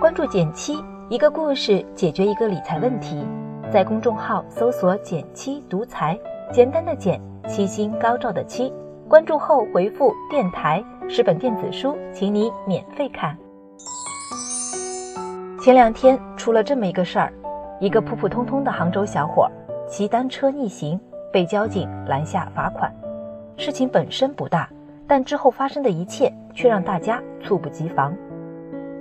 关注减七，一个故事解决一个理财问题。在公众号搜索“减七独裁，简单的减，七星高照的七。关注后回复“电台”，十本电子书，请你免费看。前两天出了这么一个事儿，一个普普通通的杭州小伙骑单车逆行，被交警拦下罚款。事情本身不大，但之后发生的一切却让大家猝不及防。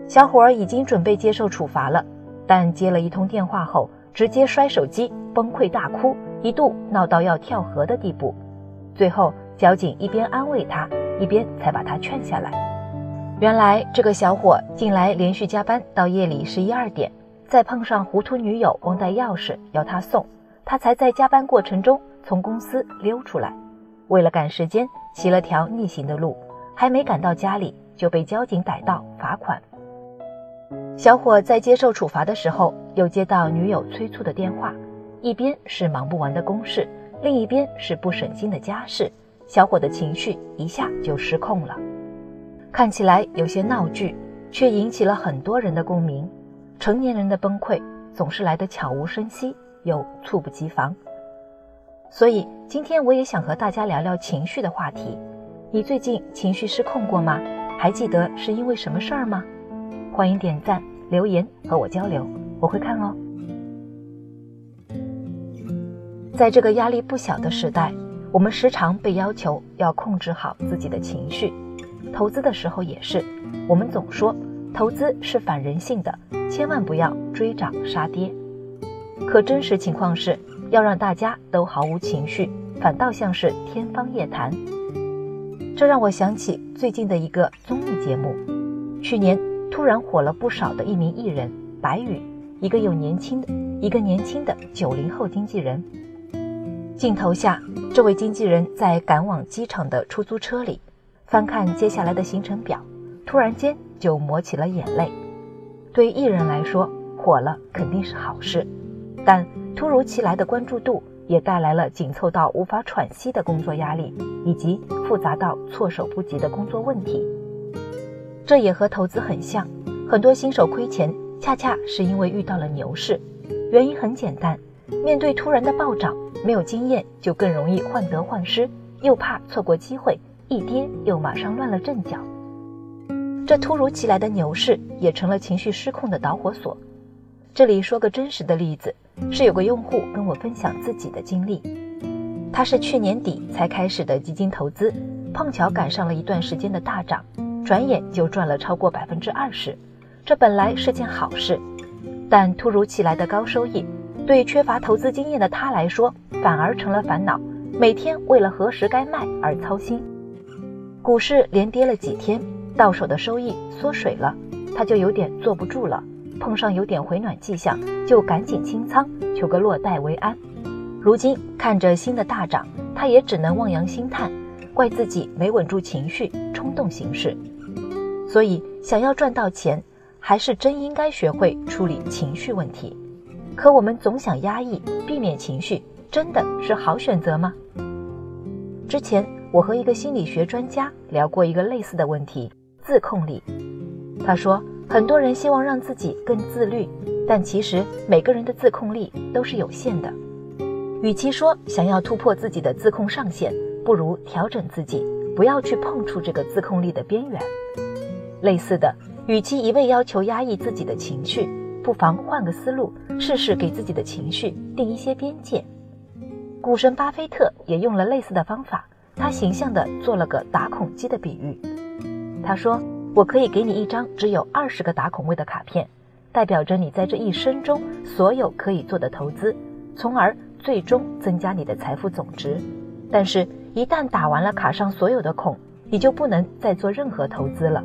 小伙儿已经准备接受处罚了，但接了一通电话后，直接摔手机，崩溃大哭，一度闹到要跳河的地步。最后，交警一边安慰他，一边才把他劝下来。原来，这个小伙近来连续加班到夜里十一二点，再碰上糊涂女友忘带钥匙要他送，他才在加班过程中从公司溜出来。为了赶时间，骑了条逆行的路，还没赶到家里就被交警逮到罚款。小伙在接受处罚的时候，又接到女友催促的电话，一边是忙不完的公事，另一边是不省心的家事，小伙的情绪一下就失控了。看起来有些闹剧，却引起了很多人的共鸣。成年人的崩溃总是来得悄无声息，又猝不及防。所以今天我也想和大家聊聊情绪的话题。你最近情绪失控过吗？还记得是因为什么事儿吗？欢迎点赞、留言和我交流，我会看哦。在这个压力不小的时代，我们时常被要求要控制好自己的情绪。投资的时候也是，我们总说投资是反人性的，千万不要追涨杀跌。可真实情况是，要让大家都毫无情绪，反倒像是天方夜谭。这让我想起最近的一个综艺节目，去年。突然火了不少的一名艺人白宇，一个有年轻的，一个年轻的九零后经纪人。镜头下，这位经纪人在赶往机场的出租车里，翻看接下来的行程表，突然间就抹起了眼泪。对艺人来说，火了肯定是好事，但突如其来的关注度也带来了紧凑到无法喘息的工作压力，以及复杂到措手不及的工作问题。这也和投资很像，很多新手亏钱，恰恰是因为遇到了牛市。原因很简单，面对突然的暴涨，没有经验就更容易患得患失，又怕错过机会，一跌又马上乱了阵脚。这突如其来的牛市也成了情绪失控的导火索。这里说个真实的例子，是有个用户跟我分享自己的经历，他是去年底才开始的基金投资，碰巧赶上了一段时间的大涨。转眼就赚了超过百分之二十，这本来是件好事，但突如其来的高收益，对缺乏投资经验的他来说反而成了烦恼，每天为了何时该卖而操心。股市连跌了几天，到手的收益缩水了，他就有点坐不住了，碰上有点回暖迹象，就赶紧清仓，求个落袋为安。如今看着新的大涨，他也只能望洋兴叹，怪自己没稳住情绪，冲动行事。所以，想要赚到钱，还是真应该学会处理情绪问题。可我们总想压抑、避免情绪，真的是好选择吗？之前我和一个心理学专家聊过一个类似的问题——自控力。他说，很多人希望让自己更自律，但其实每个人的自控力都是有限的。与其说想要突破自己的自控上限，不如调整自己，不要去碰触这个自控力的边缘。类似的，与其一味要求压抑自己的情绪，不妨换个思路，试试给自己的情绪定一些边界。股神巴菲特也用了类似的方法，他形象地做了个打孔机的比喻。他说：“我可以给你一张只有二十个打孔位的卡片，代表着你在这一生中所有可以做的投资，从而最终增加你的财富总值。但是，一旦打完了卡上所有的孔，你就不能再做任何投资了。”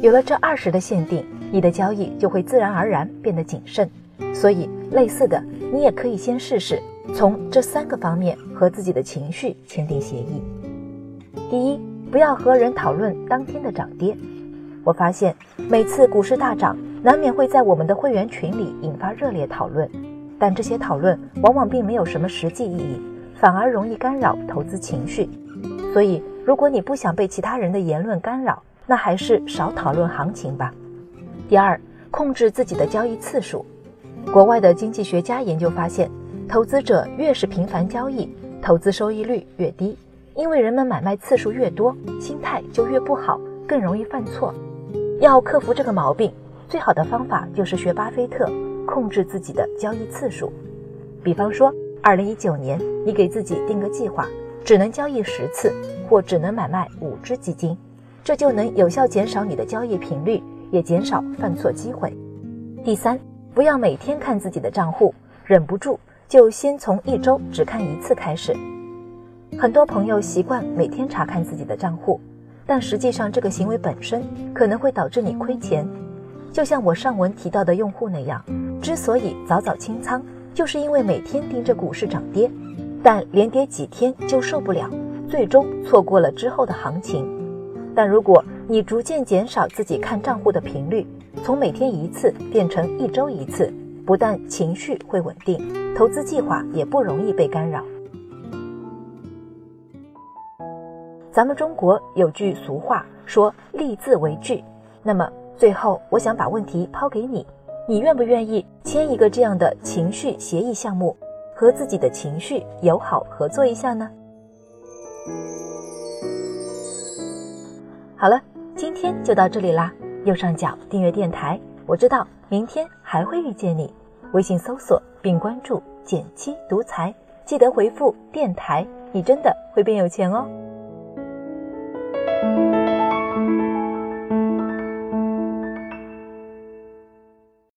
有了这二十的限定，你的交易就会自然而然变得谨慎。所以，类似的，你也可以先试试从这三个方面和自己的情绪签订协议。第一，不要和人讨论当天的涨跌。我发现每次股市大涨，难免会在我们的会员群里引发热烈讨论，但这些讨论往往并没有什么实际意义，反而容易干扰投资情绪。所以，如果你不想被其他人的言论干扰，那还是少讨论行情吧。第二，控制自己的交易次数。国外的经济学家研究发现，投资者越是频繁交易，投资收益率越低，因为人们买卖次数越多，心态就越不好，更容易犯错。要克服这个毛病，最好的方法就是学巴菲特，控制自己的交易次数。比方说，二零一九年，你给自己定个计划，只能交易十次，或只能买卖五只基金，这就能有效减少你的交易频率，也减少犯错机会。第三，不要每天看自己的账户，忍不住就先从一周只看一次开始。很多朋友习惯每天查看自己的账户，但实际上这个行为本身可能会导致你亏钱。就像我上文提到的用户那样，之所以早早清仓。就是因为每天盯着股市涨跌，但连跌几天就受不了，最终错过了之后的行情。但如果你逐渐减少自己看账户的频率，从每天一次变成一周一次，不但情绪会稳定，投资计划也不容易被干扰。咱们中国有句俗话说“立字为据”，那么最后我想把问题抛给你。你愿不愿意签一个这样的情绪协议项目，和自己的情绪友好合作一下呢？好了，今天就到这里啦。右上角订阅电台，我知道明天还会遇见你。微信搜索并关注“减七独裁，记得回复“电台”，你真的会变有钱哦。